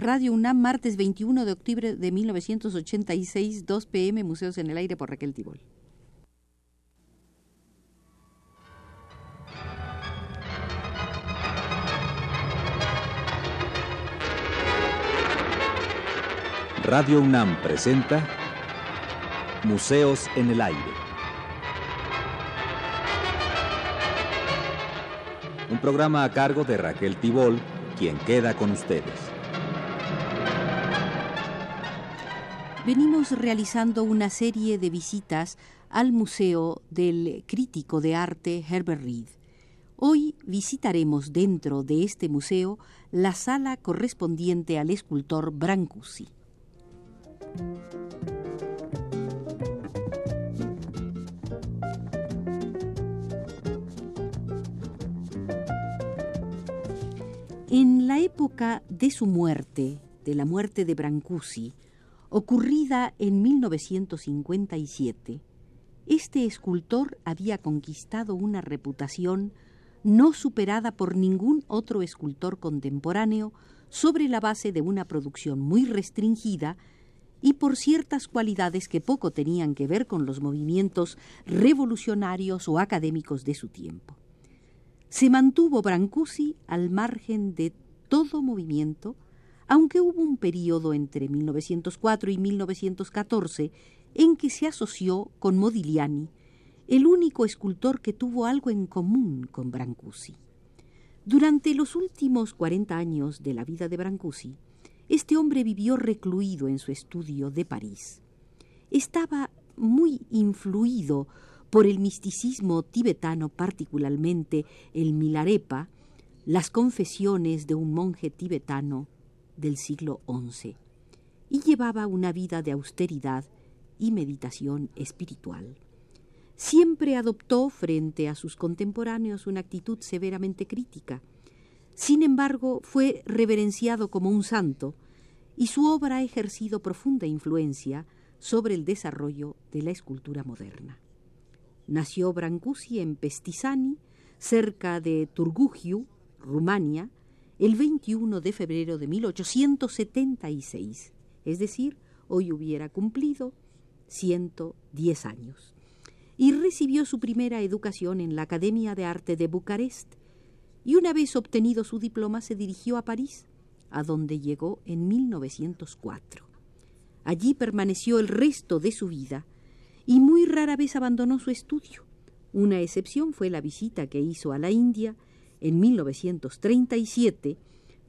Radio UNAM, martes 21 de octubre de 1986, 2 pm, Museos en el Aire por Raquel Tibol. Radio UNAM presenta Museos en el Aire. Un programa a cargo de Raquel Tibol, quien queda con ustedes. Venimos realizando una serie de visitas al Museo del Crítico de Arte Herbert Reed. Hoy visitaremos dentro de este museo la sala correspondiente al escultor Brancusi. En la época de su muerte, de la muerte de Brancusi, ocurrida en 1957, este escultor había conquistado una reputación no superada por ningún otro escultor contemporáneo sobre la base de una producción muy restringida y por ciertas cualidades que poco tenían que ver con los movimientos revolucionarios o académicos de su tiempo. Se mantuvo Brancusi al margen de todo movimiento, aunque hubo un periodo entre 1904 y 1914 en que se asoció con Modigliani, el único escultor que tuvo algo en común con Brancusi. Durante los últimos 40 años de la vida de Brancusi, este hombre vivió recluido en su estudio de París. Estaba muy influido por el misticismo tibetano, particularmente el Milarepa, las confesiones de un monje tibetano del siglo XI, y llevaba una vida de austeridad y meditación espiritual. Siempre adoptó frente a sus contemporáneos una actitud severamente crítica, sin embargo, fue reverenciado como un santo y su obra ha ejercido profunda influencia sobre el desarrollo de la escultura moderna. Nació Brancusi en Pestisani, cerca de Turgugiu, Rumania, el 21 de febrero de 1876, es decir, hoy hubiera cumplido 110 años, y recibió su primera educación en la Academia de Arte de Bucarest, y una vez obtenido su diploma se dirigió a París, a donde llegó en 1904. Allí permaneció el resto de su vida y muy rara vez abandonó su estudio. Una excepción fue la visita que hizo a la India en 1937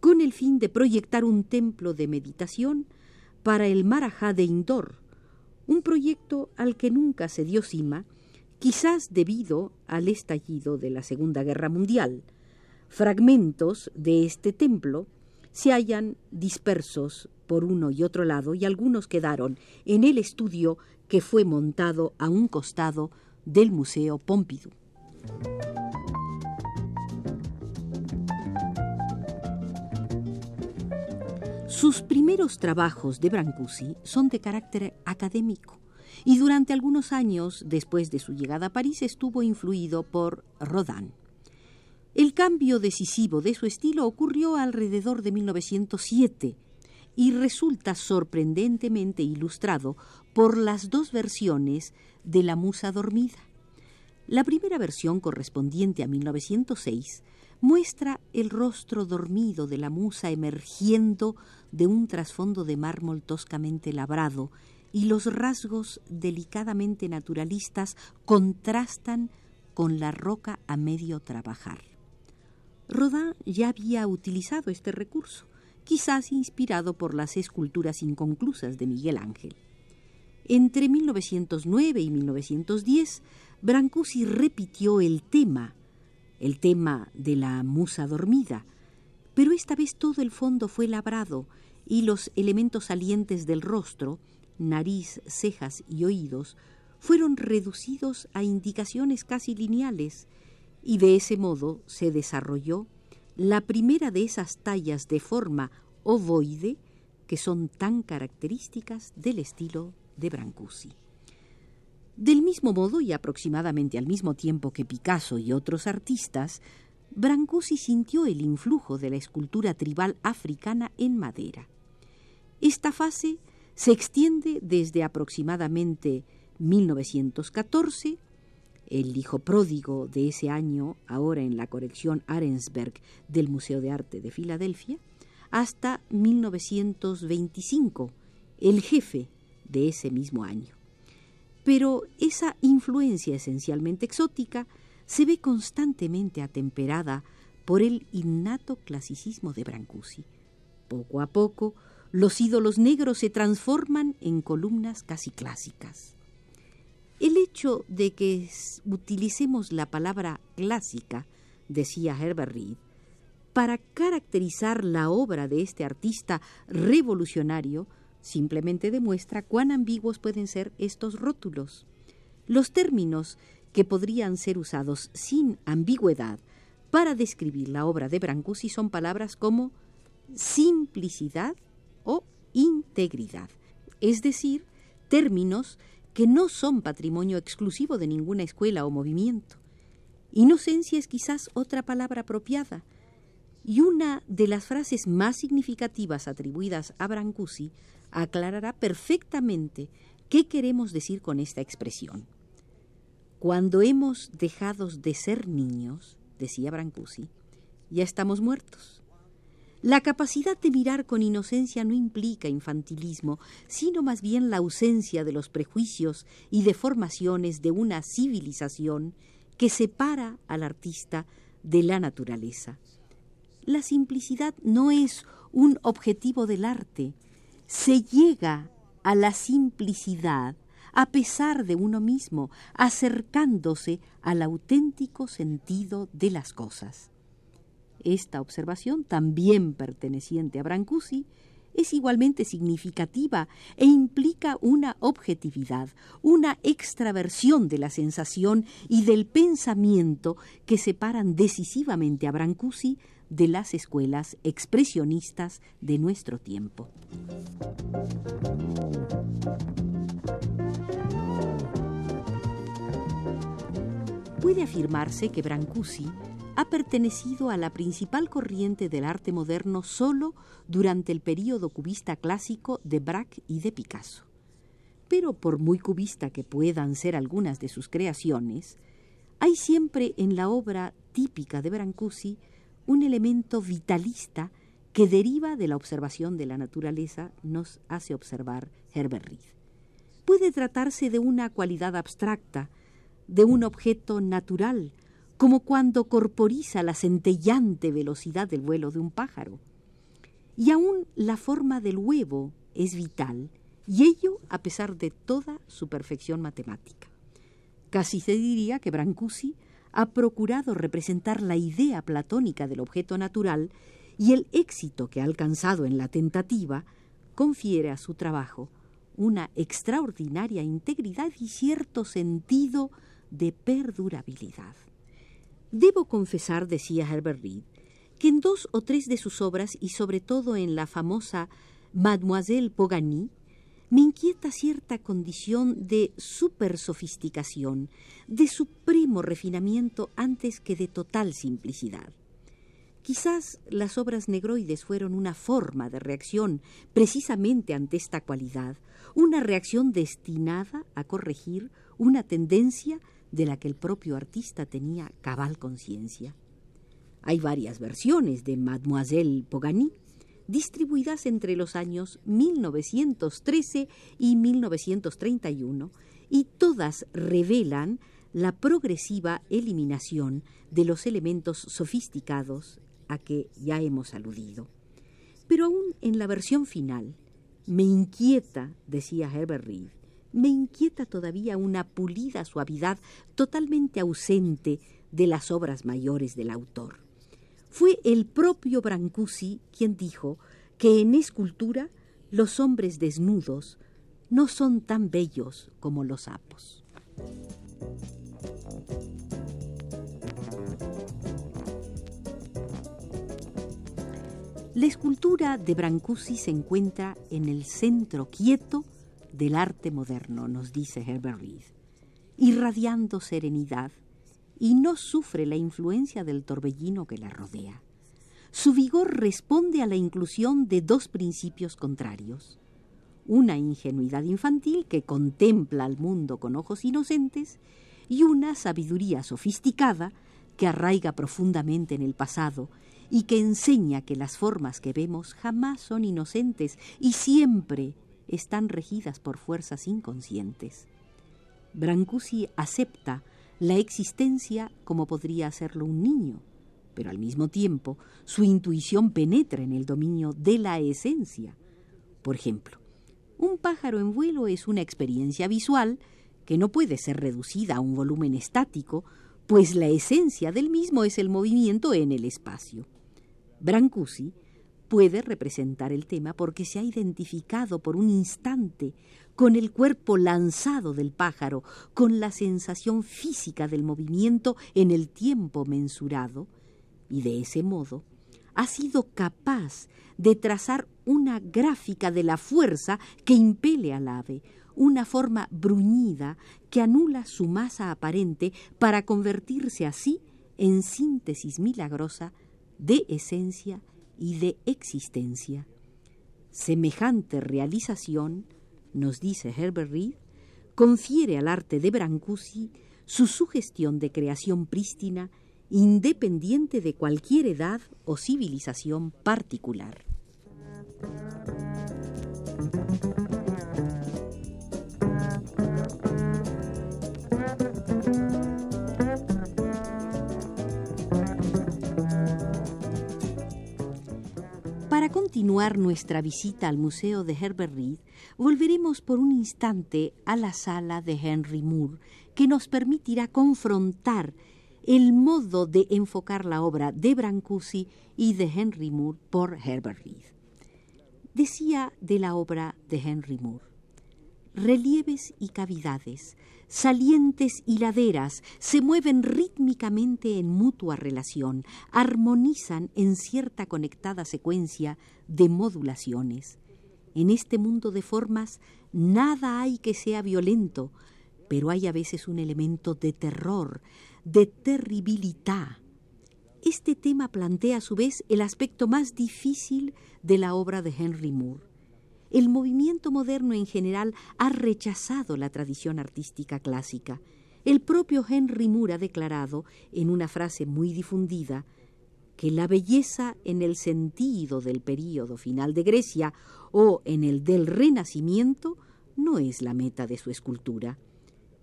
con el fin de proyectar un templo de meditación para el Marajá de Indor, un proyecto al que nunca se dio cima, quizás debido al estallido de la Segunda Guerra Mundial, Fragmentos de este templo se hallan dispersos por uno y otro lado y algunos quedaron en el estudio que fue montado a un costado del Museo Pompidou. Sus primeros trabajos de Brancusi son de carácter académico y durante algunos años después de su llegada a París estuvo influido por Rodin. El cambio decisivo de su estilo ocurrió alrededor de 1907 y resulta sorprendentemente ilustrado por las dos versiones de La Musa Dormida. La primera versión, correspondiente a 1906, muestra el rostro dormido de la musa emergiendo de un trasfondo de mármol toscamente labrado y los rasgos delicadamente naturalistas contrastan con la roca a medio trabajar. Rodin ya había utilizado este recurso, quizás inspirado por las esculturas inconclusas de Miguel Ángel. Entre 1909 y 1910, Brancusi repitió el tema, el tema de la musa dormida, pero esta vez todo el fondo fue labrado y los elementos salientes del rostro, nariz, cejas y oídos, fueron reducidos a indicaciones casi lineales, y de ese modo se desarrolló la primera de esas tallas de forma ovoide que son tan características del estilo de Brancusi. Del mismo modo y aproximadamente al mismo tiempo que Picasso y otros artistas, Brancusi sintió el influjo de la escultura tribal africana en madera. Esta fase se extiende desde aproximadamente 1914, el hijo pródigo de ese año, ahora en la colección Arensberg del Museo de Arte de Filadelfia, hasta 1925, el jefe de ese mismo año. Pero esa influencia esencialmente exótica se ve constantemente atemperada por el innato clasicismo de Brancusi. Poco a poco, los ídolos negros se transforman en columnas casi clásicas. El hecho de que utilicemos la palabra clásica, decía Herbert Reed, para caracterizar la obra de este artista revolucionario, simplemente demuestra cuán ambiguos pueden ser estos rótulos. Los términos que podrían ser usados sin ambigüedad para describir la obra de Brancusi son palabras como simplicidad o integridad, es decir, términos que no son patrimonio exclusivo de ninguna escuela o movimiento. Inocencia es quizás otra palabra apropiada, y una de las frases más significativas atribuidas a Brancusi aclarará perfectamente qué queremos decir con esta expresión. Cuando hemos dejado de ser niños, decía Brancusi, ya estamos muertos. La capacidad de mirar con inocencia no implica infantilismo, sino más bien la ausencia de los prejuicios y deformaciones de una civilización que separa al artista de la naturaleza. La simplicidad no es un objetivo del arte, se llega a la simplicidad a pesar de uno mismo, acercándose al auténtico sentido de las cosas. Esta observación, también perteneciente a Brancusi, es igualmente significativa e implica una objetividad, una extraversión de la sensación y del pensamiento que separan decisivamente a Brancusi de las escuelas expresionistas de nuestro tiempo. Puede afirmarse que Brancusi ha pertenecido a la principal corriente del arte moderno solo durante el período cubista clásico de Braque y de Picasso. Pero por muy cubista que puedan ser algunas de sus creaciones, hay siempre en la obra típica de Brancusi un elemento vitalista que deriva de la observación de la naturaleza, nos hace observar Herbert Reed. Puede tratarse de una cualidad abstracta, de un objeto natural, como cuando corporiza la centellante velocidad del vuelo de un pájaro. Y aún la forma del huevo es vital, y ello a pesar de toda su perfección matemática. Casi se diría que Brancusi ha procurado representar la idea platónica del objeto natural y el éxito que ha alcanzado en la tentativa confiere a su trabajo una extraordinaria integridad y cierto sentido de perdurabilidad. Debo confesar, decía Herbert Reed, que en dos o tres de sus obras y sobre todo en la famosa Mademoiselle Pogany, me inquieta cierta condición de super sofisticación, de supremo refinamiento antes que de total simplicidad. Quizás las obras negroides fueron una forma de reacción precisamente ante esta cualidad, una reacción destinada a corregir una tendencia de la que el propio artista tenía cabal conciencia. Hay varias versiones de Mademoiselle Pogany, distribuidas entre los años 1913 y 1931, y todas revelan la progresiva eliminación de los elementos sofisticados a que ya hemos aludido. Pero aún en la versión final, me inquieta, decía Herbert Reed, me inquieta todavía una pulida suavidad totalmente ausente de las obras mayores del autor. Fue el propio Brancusi quien dijo que en escultura los hombres desnudos no son tan bellos como los sapos. La escultura de Brancusi se encuentra en el centro quieto del arte moderno, nos dice Herbert Reed, irradiando serenidad y no sufre la influencia del torbellino que la rodea. su vigor responde a la inclusión de dos principios contrarios. Una ingenuidad infantil que contempla al mundo con ojos inocentes y una sabiduría sofisticada que arraiga profundamente en el pasado y que enseña que las formas que vemos jamás son inocentes y siempre están regidas por fuerzas inconscientes. Brancusi acepta la existencia como podría hacerlo un niño, pero al mismo tiempo su intuición penetra en el dominio de la esencia. Por ejemplo, un pájaro en vuelo es una experiencia visual que no puede ser reducida a un volumen estático, pues la esencia del mismo es el movimiento en el espacio. Brancusi puede representar el tema porque se ha identificado por un instante con el cuerpo lanzado del pájaro, con la sensación física del movimiento en el tiempo mensurado, y de ese modo ha sido capaz de trazar una gráfica de la fuerza que impele al ave, una forma bruñida que anula su masa aparente para convertirse así en síntesis milagrosa de esencia y de existencia. Semejante realización, nos dice Herbert Reed, confiere al arte de Brancusi su sugestión de creación prístina independiente de cualquier edad o civilización particular. Continuar nuestra visita al Museo de Herbert Reed, volveremos por un instante a la sala de Henry Moore, que nos permitirá confrontar el modo de enfocar la obra de Brancusi y de Henry Moore por Herbert Reed. Decía de la obra de Henry Moore, relieves y cavidades, salientes y laderas se mueven rítmicamente en mutua relación, armonizan en cierta conectada secuencia de modulaciones. En este mundo de formas nada hay que sea violento, pero hay a veces un elemento de terror, de terribilidad. Este tema plantea a su vez el aspecto más difícil de la obra de Henry Moore. El movimiento moderno en general ha rechazado la tradición artística clásica. El propio Henry Moore ha declarado, en una frase muy difundida, que la belleza en el sentido del período final de Grecia o en el del Renacimiento no es la meta de su escultura.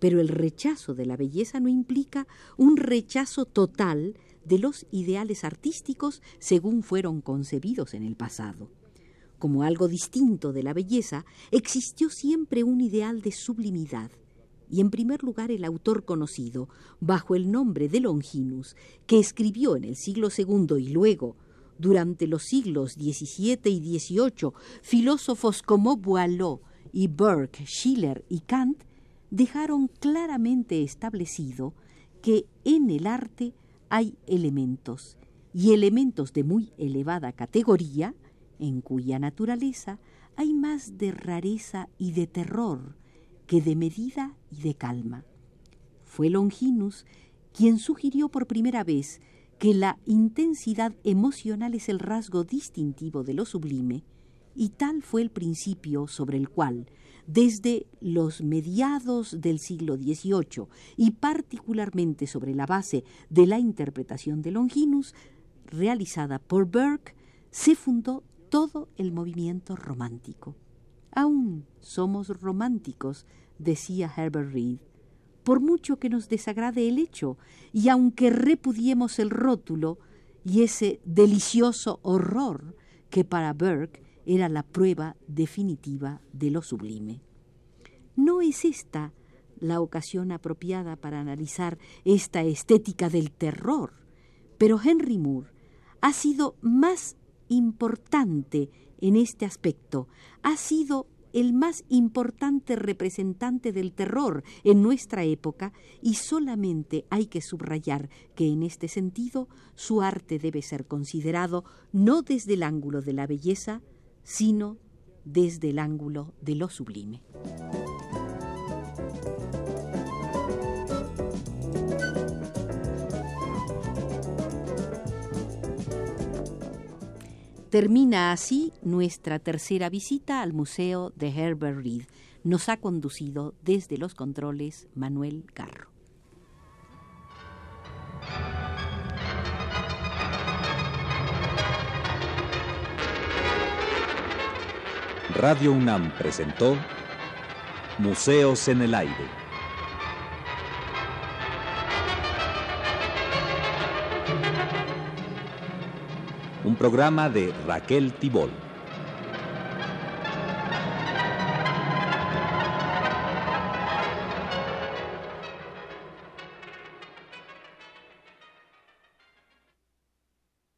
Pero el rechazo de la belleza no implica un rechazo total de los ideales artísticos según fueron concebidos en el pasado. Como algo distinto de la belleza, existió siempre un ideal de sublimidad, y en primer lugar el autor conocido, bajo el nombre de Longinus, que escribió en el siglo II y luego, durante los siglos XVII y XVIII, filósofos como Boileau y Burke, Schiller y Kant, dejaron claramente establecido que en el arte hay elementos, y elementos de muy elevada categoría, en cuya naturaleza hay más de rareza y de terror que de medida y de calma. Fue Longinus quien sugirió por primera vez que la intensidad emocional es el rasgo distintivo de lo sublime, y tal fue el principio sobre el cual desde los mediados del siglo XVIII y particularmente sobre la base de la interpretación de Longinus, realizada por Burke, se fundó todo el movimiento romántico. Aún somos románticos, decía Herbert Reed, por mucho que nos desagrade el hecho, y aunque repudiemos el rótulo y ese delicioso horror que para Burke era la prueba definitiva de lo sublime. No es esta la ocasión apropiada para analizar esta estética del terror, pero Henry Moore ha sido más importante en este aspecto, ha sido el más importante representante del terror en nuestra época y solamente hay que subrayar que en este sentido su arte debe ser considerado no desde el ángulo de la belleza, sino desde el ángulo de lo sublime. Termina así nuestra tercera visita al Museo de Herbert Reed. Nos ha conducido desde los controles Manuel Carro. Radio UNAM presentó Museos en el Aire. Programa de Raquel Tibol.